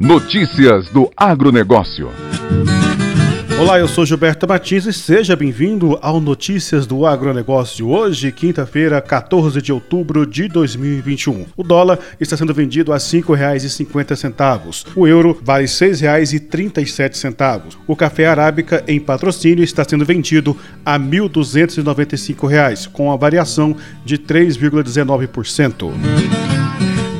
Notícias do agronegócio. Olá, eu sou Gilberto Martins e seja bem-vindo ao Notícias do Agronegócio. Hoje, quinta-feira, 14 de outubro de 2021. O dólar está sendo vendido a R$ 5,50. O euro vale R$ 6,37. O café arábica em patrocínio está sendo vendido a R$ 1.295, com a variação de 3,19%.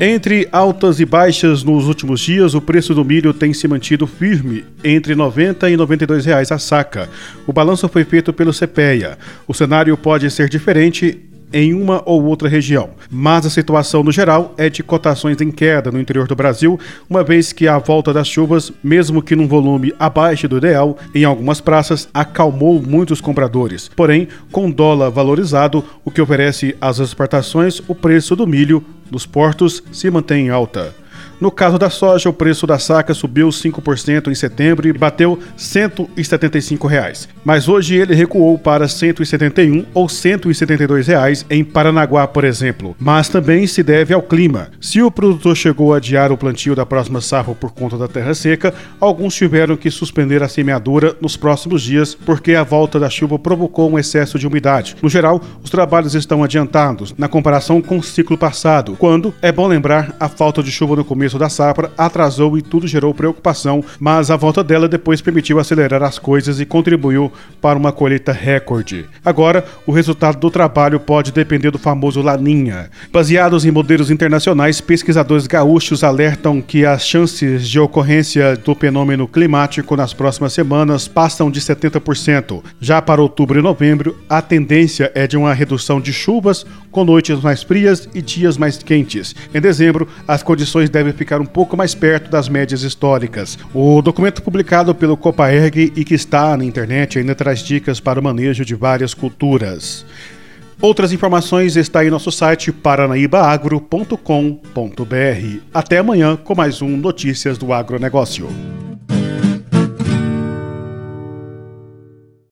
Entre altas e baixas nos últimos dias, o preço do milho tem se mantido firme entre R$ 90 e 92 reais a saca. O balanço foi feito pelo CPEA. O cenário pode ser diferente em uma ou outra região, mas a situação no geral é de cotações em queda no interior do Brasil, uma vez que a volta das chuvas, mesmo que num volume abaixo do ideal, em algumas praças acalmou muitos compradores. Porém, com dólar valorizado, o que oferece às exportações, o preço do milho nos portos se mantém em alta. No caso da soja, o preço da saca subiu 5% em setembro e bateu 175 reais. mas hoje ele recuou para R$ 171 ou 172 reais em Paranaguá, por exemplo. Mas também se deve ao clima. Se o produtor chegou a adiar o plantio da próxima safra por conta da terra seca, alguns tiveram que suspender a semeadura nos próximos dias porque a volta da chuva provocou um excesso de umidade. No geral, os trabalhos estão adiantados na comparação com o ciclo passado, quando, é bom lembrar, a falta de chuva no começo começo da safra atrasou e tudo gerou preocupação, mas a volta dela depois permitiu acelerar as coisas e contribuiu para uma colheita recorde. Agora, o resultado do trabalho pode depender do famoso Laninha. Baseados em modelos internacionais, pesquisadores gaúchos alertam que as chances de ocorrência do fenômeno climático nas próximas semanas passam de 70%. Já para outubro e novembro, a tendência é de uma redução de chuvas, com noites mais frias e dias mais quentes. Em dezembro, as condições devem ficar um pouco mais perto das médias históricas. O documento publicado pelo Copaerg e que está na internet ainda traz dicas para o manejo de várias culturas. Outras informações está em nosso site paranaíbaagro.com.br. Até amanhã com mais um Notícias do Agronegócio.